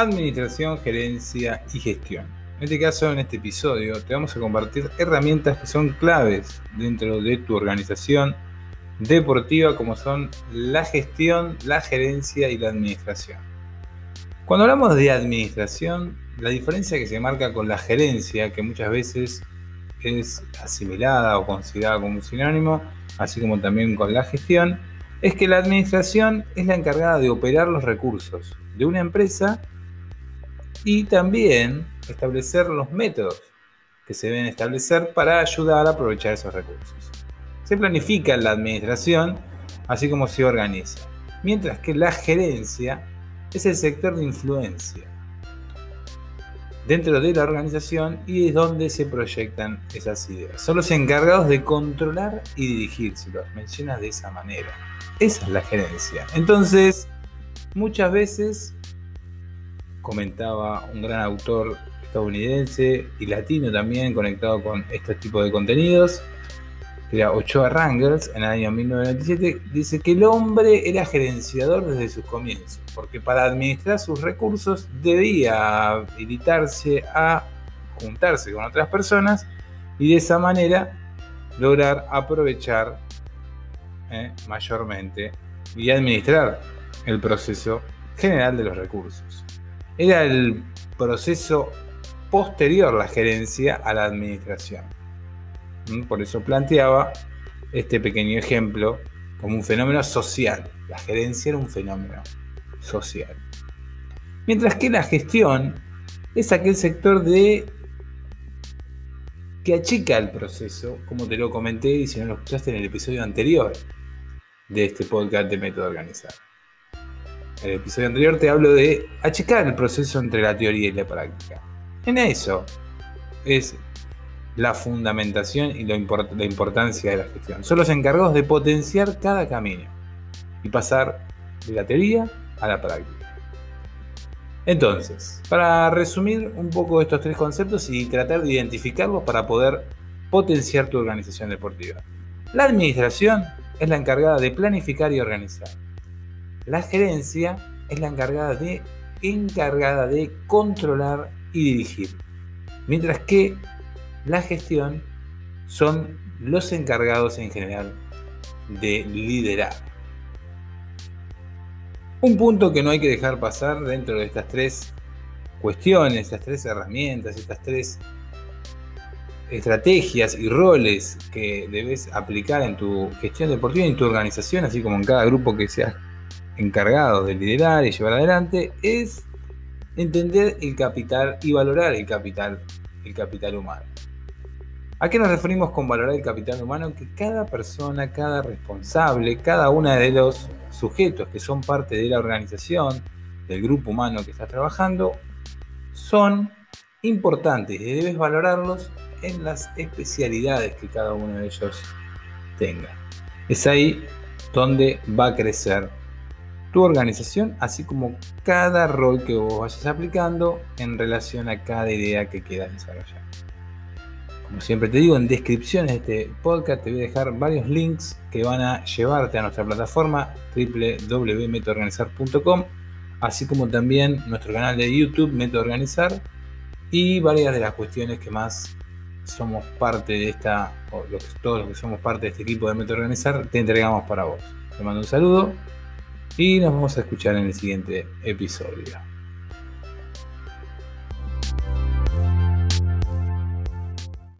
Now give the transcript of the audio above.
administración, gerencia y gestión. En este caso, en este episodio, te vamos a compartir herramientas que son claves dentro de tu organización deportiva como son la gestión, la gerencia y la administración. Cuando hablamos de administración, la diferencia que se marca con la gerencia, que muchas veces es asimilada o considerada como un sinónimo, así como también con la gestión, es que la administración es la encargada de operar los recursos de una empresa y también establecer los métodos que se deben establecer para ayudar a aprovechar esos recursos. Se planifica la administración, así como se organiza, mientras que la gerencia es el sector de influencia dentro de la organización y es donde se proyectan esas ideas. Son los encargados de controlar y dirigir, si los mencionas de esa manera. Esa es la gerencia. Entonces, muchas veces, comentaba un gran autor estadounidense y latino también conectado con este tipo de contenidos, era Ochoa Rangers, en el año 1997, dice que el hombre era gerenciador desde sus comienzos, porque para administrar sus recursos debía habilitarse a juntarse con otras personas y de esa manera lograr aprovechar eh, mayormente y administrar el proceso general de los recursos. Era el proceso posterior la gerencia a la administración. Por eso planteaba este pequeño ejemplo como un fenómeno social. La gerencia era un fenómeno social. Mientras que la gestión es aquel sector de que achica el proceso, como te lo comenté y si no lo escuchaste en el episodio anterior de este podcast de método organizado. El episodio anterior te hablo de achicar el proceso entre la teoría y la práctica. En eso es la fundamentación y la, importancia de la gestión. Son los encargados de potenciar cada camino y pasar de la teoría a la práctica. Entonces, para resumir un poco estos tres conceptos y tratar de identificarlos para poder potenciar tu organización deportiva. La administración es la encargada de planificar y organizar. La gerencia es la encargada de, encargada de controlar y dirigir. Mientras que la gestión son los encargados en general de liderar. Un punto que no hay que dejar pasar dentro de estas tres cuestiones, estas tres herramientas, estas tres estrategias y roles que debes aplicar en tu gestión deportiva y en tu organización, así como en cada grupo que seas encargado de liderar y llevar adelante, es entender el capital y valorar el capital, el capital humano. ¿A qué nos referimos con valorar el capital humano? Que cada persona, cada responsable, cada uno de los sujetos que son parte de la organización, del grupo humano que está trabajando, son importantes y debes valorarlos en las especialidades que cada uno de ellos tenga. Es ahí donde va a crecer tu organización, así como cada rol que vos vayas aplicando en relación a cada idea que quieras desarrollar. Como siempre te digo, en descripciones de este podcast te voy a dejar varios links que van a llevarte a nuestra plataforma www.metoorganizar.com, así como también nuestro canal de YouTube Método Organizar y varias de las cuestiones que más somos parte de esta, o todos los que somos parte de este equipo de Método Organizar, te entregamos para vos. Te mando un saludo y nos vamos a escuchar en el siguiente episodio.